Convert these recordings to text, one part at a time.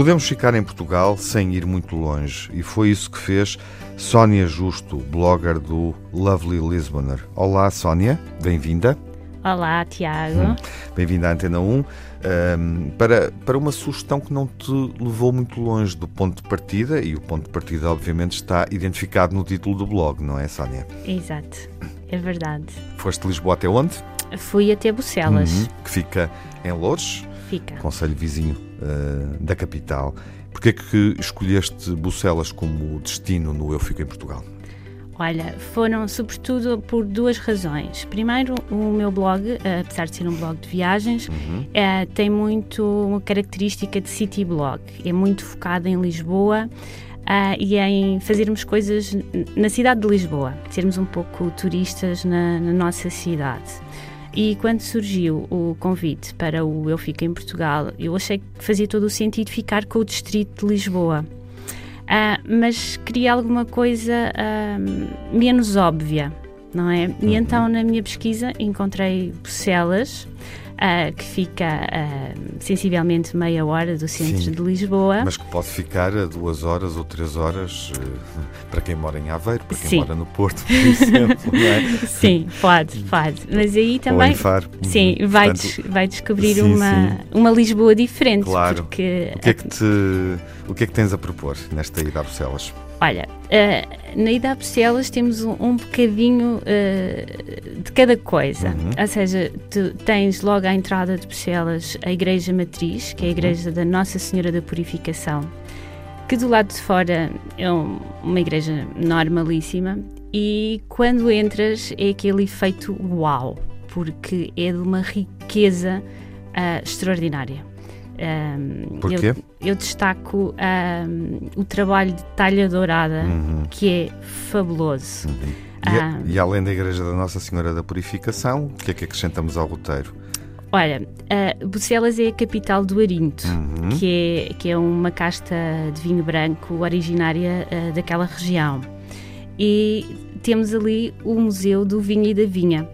Podemos ficar em Portugal sem ir muito longe e foi isso que fez Sónia Justo, blogger do Lovely Lisboner. Olá, Sónia, bem-vinda. Olá, Tiago. Hum, bem-vinda à Antena 1. Um, para, para uma sugestão que não te levou muito longe do ponto de partida, e o ponto de partida, obviamente, está identificado no título do blog, não é, Sónia? Exato, é verdade. Foste de Lisboa até onde? Fui até Bucelas. Uhum, que fica em Lourdes, fica. conselho vizinho uh, da capital. Porquê é que escolheste Bucelas como destino no Eu Fico em Portugal? Olha, foram sobretudo por duas razões. Primeiro, o meu blog, eh, apesar de ser um blog de viagens, uhum. é, tem muito uma característica de city blog. É muito focado em Lisboa. Uh, e em fazermos coisas na cidade de Lisboa, sermos um pouco turistas na, na, nossa cidade. E quando surgiu o convite para o Eu Fico em Portugal, eu achei que fazia todo o sentido ficar com o distrito de Lisboa. Uh, mas queria alguma coisa uh, menos óbvia, não é? E uhum. então na minha pesquisa encontrei Bucelas, uh, que fica uh, sensivelmente meia hora do centro Sim, de Lisboa. Mas que pode ficar a duas horas ou três horas uh, para quem mora em Aveiro, para quem Sim. mora no Porto, por exemplo. É? Sim, pode, pode. Mas aí também. Sim, vai, Portanto, des vai descobrir sim, uma, sim. uma Lisboa diferente. Claro. Porque... O, que é que te, o que é que tens a propor nesta ida a Bruxelas? Olha, uh, na ida Bruxelas temos um, um bocadinho uh, de cada coisa. Uhum. Ou seja, tu tens logo à entrada de Bruxelas a Igreja Matriz, que é a uhum. Igreja da Nossa Senhora da Purificação, que do lado de fora é um, uma igreja normalíssima e quando entras é aquele efeito uau, porque é de uma riqueza uh, extraordinária. Um, Porquê? Eu, eu destaco um, o trabalho de talha dourada, uhum. que é fabuloso. Uhum. E, e, além da Igreja da Nossa Senhora da Purificação, o que é que acrescentamos ao roteiro? Olha, uh, Bucelas é a capital do Arinto, uhum. que, é, que é uma casta de vinho branco originária uh, daquela região. E temos ali o Museu do Vinho e da Vinha,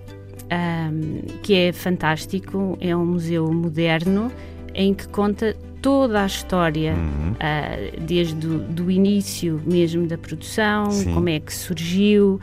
um, que é fantástico, é um museu moderno em que conta toda a história, uhum. uh, desde o do início mesmo da produção, sim. como é que surgiu.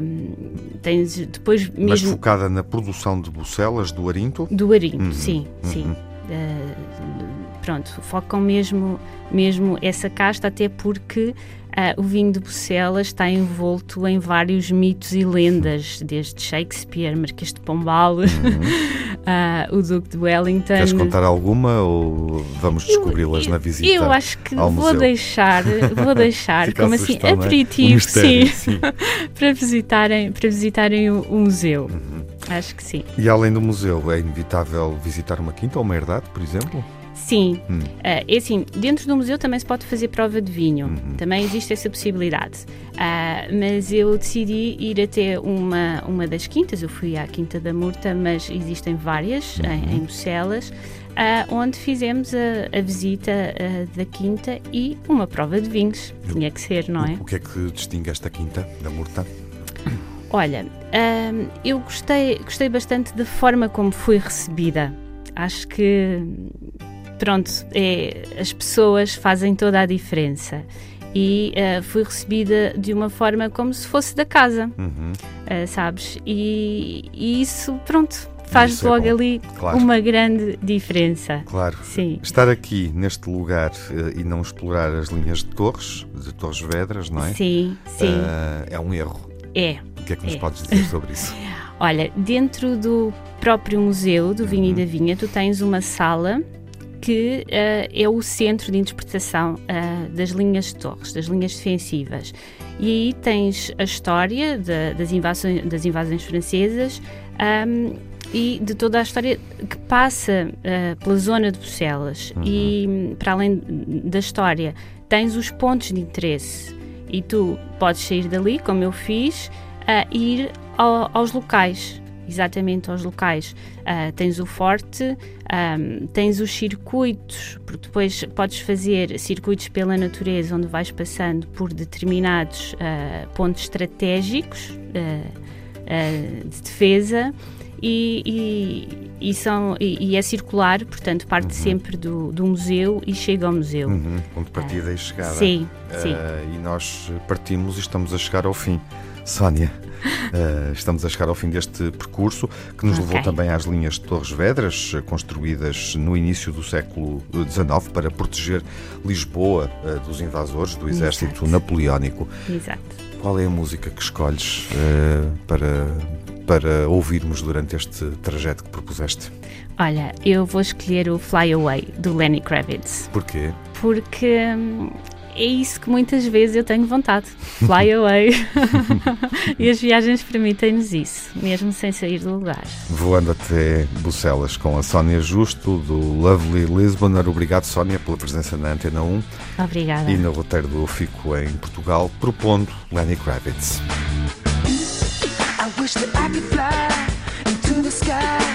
Um, tens depois mesmo. Mas focada na produção de bucelas do Arinto? Do Arinto, uhum. sim, uhum. sim. Uh, pronto, focam mesmo, mesmo essa casta, até porque Uh, o vinho de Bucelas está envolto em vários mitos e lendas, desde Shakespeare, Marquês de Pombal, uhum. uh, o Duque de Wellington. Queres contar alguma ou vamos descobri-las na visita? Eu acho que vou museu? deixar, vou deixar como assim é? aperitivo, um sim, sim. para visitarem, para visitarem o, o museu. Uhum. Acho que sim. E além do museu, é inevitável visitar uma quinta ou uma herdade, por exemplo? Sim, hum. uh, assim, dentro do museu também se pode fazer prova de vinho, uhum. também existe essa possibilidade. Uh, mas eu decidi ir até uma, uma das quintas, eu fui à Quinta da Murta, mas existem várias uhum. em, em Bucelas, uh, onde fizemos a, a visita da quinta e uma prova de vinhos. Tinha que ser, não é? O, o que é que distingue esta quinta da Murta? Olha, eu gostei, gostei bastante da forma como fui recebida. Acho que pronto, é, as pessoas fazem toda a diferença. E uh, fui recebida de uma forma como se fosse da casa, uhum. uh, sabes? E, e, isso, pronto, faz isso é logo é ali claro. uma grande diferença. Claro. Sim. Estar aqui neste lugar uh, e não explorar as linhas de torres, de Torres Vedras, não é? Sim, sim. é um erro. É. O que é que nos é. podes dizer sobre isso? Olha, dentro do próprio museu do Vinho uhum. e da Vinha, tu tens uma sala que uh, é o centro de interpretação uh, das linhas de torres, das linhas defensivas. E aí tens a história de, das, invasões, das invasões francesas um, e de toda a história que passa uh, pela zona de Bruxelas. Uhum. E para além da história, tens os pontos de interesse. E tu podes sair dali, como eu fiz, e ir ao, aos locais exatamente aos locais. Uh, tens o forte, um, tens os circuitos, porque depois podes fazer circuitos pela natureza, onde vais passando por determinados uh, pontos estratégicos uh, de defesa. E, e, são, e, e, é circular, portanto, parte uhum. sempre do, do museu e chega ao museu. Uhum. Ponto de partida uh, e chegada. Sim, sim. e nós partimos e estamos a chegar ao fim. Sónia, Uh, estamos a chegar ao fim deste percurso, que nos okay. levou também às linhas de Torres Vedras, construídas no início do século XIX para proteger Lisboa uh, dos invasores do exército Exato. napoleónico. Exato. Qual é a música que escolhes uh, para, para ouvirmos durante este trajeto que propuseste? Olha, eu vou escolher o Fly Away, do Lenny Kravitz. Porquê? Porque hum, é isso que muitas vezes eu tenho vontade. Fly away. e as viagens permitem-nos isso, mesmo sem sair do lugar. Voando até Bucelas com a Sónia Justo, do Lovely Lisboner. Obrigado, Sónia, pela presença na Antena 1. Obrigada. E no roteiro do Fico em Portugal, propondo Lenny Kravitz. I wish that I could fly into the sky.